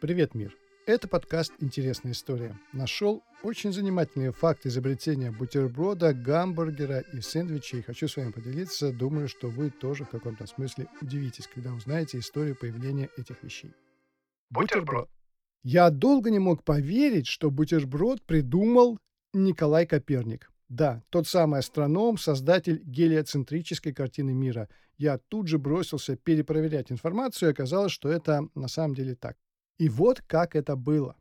Привет, мир! Это подкаст «Интересная история». Нашел очень занимательные факты изобретения бутерброда, гамбургера и сэндвичей. Хочу с вами поделиться. Думаю, что вы тоже в каком-то смысле удивитесь, когда узнаете историю появления этих вещей. Бутерброд. Я долго не мог поверить, что бутерброд придумал Николай Коперник. Да, тот самый астроном, создатель гелиоцентрической картины мира. Я тут же бросился перепроверять информацию, и оказалось, что это на самом деле так. И вот как это было.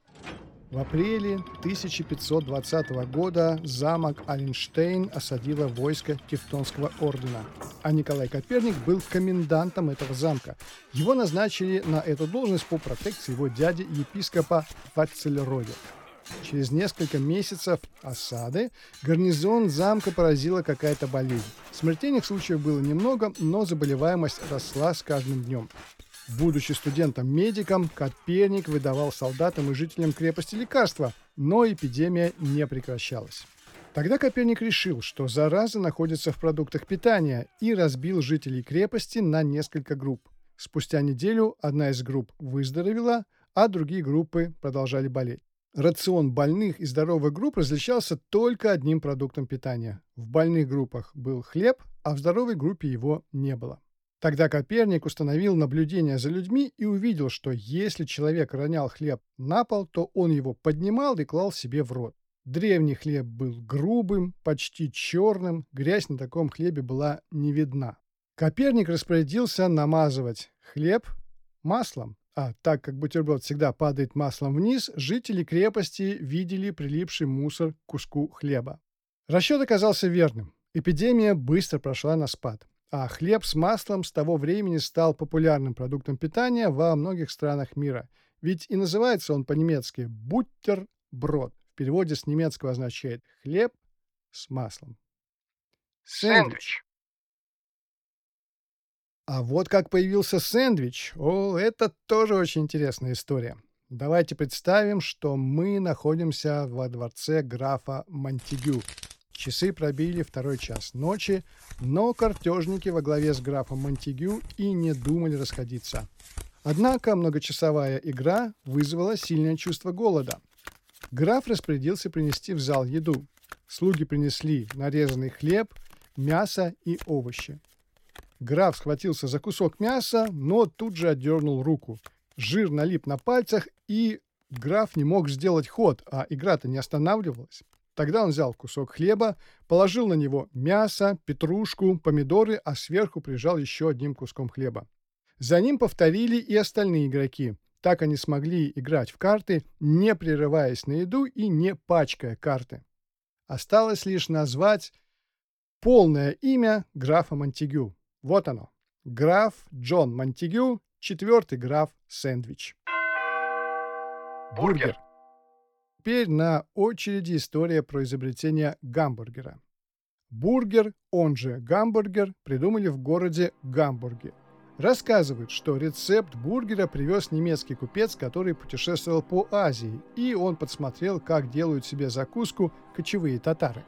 В апреле 1520 года замок Аленштейн осадило войско Тевтонского ордена, а Николай Коперник был комендантом этого замка. Его назначили на эту должность по протекции его дяди епископа Вацельроде. Через несколько месяцев осады гарнизон замка поразила какая-то болезнь. Смертельных случаев было немного, но заболеваемость росла с каждым днем. Будучи студентом-медиком, Коперник выдавал солдатам и жителям крепости лекарства, но эпидемия не прекращалась. Тогда Коперник решил, что зараза находится в продуктах питания и разбил жителей крепости на несколько групп. Спустя неделю одна из групп выздоровела, а другие группы продолжали болеть. Рацион больных и здоровых групп различался только одним продуктом питания. В больных группах был хлеб, а в здоровой группе его не было. Тогда Коперник установил наблюдение за людьми и увидел, что если человек ронял хлеб на пол, то он его поднимал и клал себе в рот. Древний хлеб был грубым, почти черным, грязь на таком хлебе была не видна. Коперник распорядился намазывать хлеб маслом, а так как бутерброд всегда падает маслом вниз, жители крепости видели прилипший мусор к куску хлеба. Расчет оказался верным. Эпидемия быстро прошла на спад а хлеб с маслом с того времени стал популярным продуктом питания во многих странах мира. Ведь и называется он по-немецки «буттерброд». В переводе с немецкого означает «хлеб с маслом». Сэндвич. А вот как появился сэндвич. О, это тоже очень интересная история. Давайте представим, что мы находимся во дворце графа Монтегю, Часы пробили второй час ночи, но картежники во главе с графом Монтегю и не думали расходиться. Однако многочасовая игра вызвала сильное чувство голода. Граф распорядился принести в зал еду. Слуги принесли нарезанный хлеб, мясо и овощи. Граф схватился за кусок мяса, но тут же отдернул руку. Жир налип на пальцах, и граф не мог сделать ход, а игра-то не останавливалась. Тогда он взял кусок хлеба, положил на него мясо, петрушку, помидоры, а сверху прижал еще одним куском хлеба. За ним повторили и остальные игроки. Так они смогли играть в карты, не прерываясь на еду и не пачкая карты. Осталось лишь назвать полное имя графа Монтегю. Вот оно. Граф Джон Монтегю, четвертый граф Сэндвич. Бургер теперь на очереди история про изобретение гамбургера. Бургер, он же гамбургер, придумали в городе Гамбурге. Рассказывают, что рецепт бургера привез немецкий купец, который путешествовал по Азии, и он подсмотрел, как делают себе закуску кочевые татары.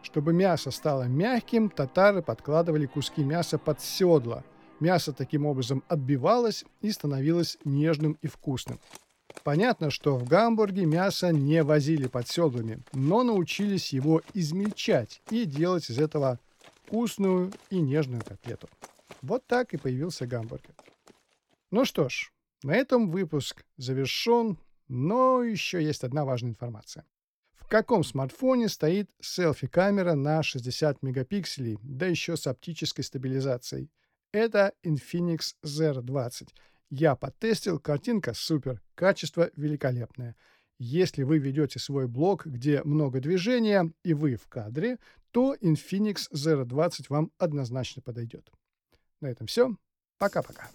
Чтобы мясо стало мягким, татары подкладывали куски мяса под седла. Мясо таким образом отбивалось и становилось нежным и вкусным. Понятно, что в Гамбурге мясо не возили под седлами, но научились его измельчать и делать из этого вкусную и нежную котлету. Вот так и появился гамбургер. Ну что ж, на этом выпуск завершен, но еще есть одна важная информация. В каком смартфоне стоит селфи-камера на 60 мегапикселей, да еще с оптической стабилизацией? Это Infinix ZR20. Я потестил, картинка супер, качество великолепное. Если вы ведете свой блог, где много движения, и вы в кадре, то Infinix Zero 20 вам однозначно подойдет. На этом все. Пока-пока.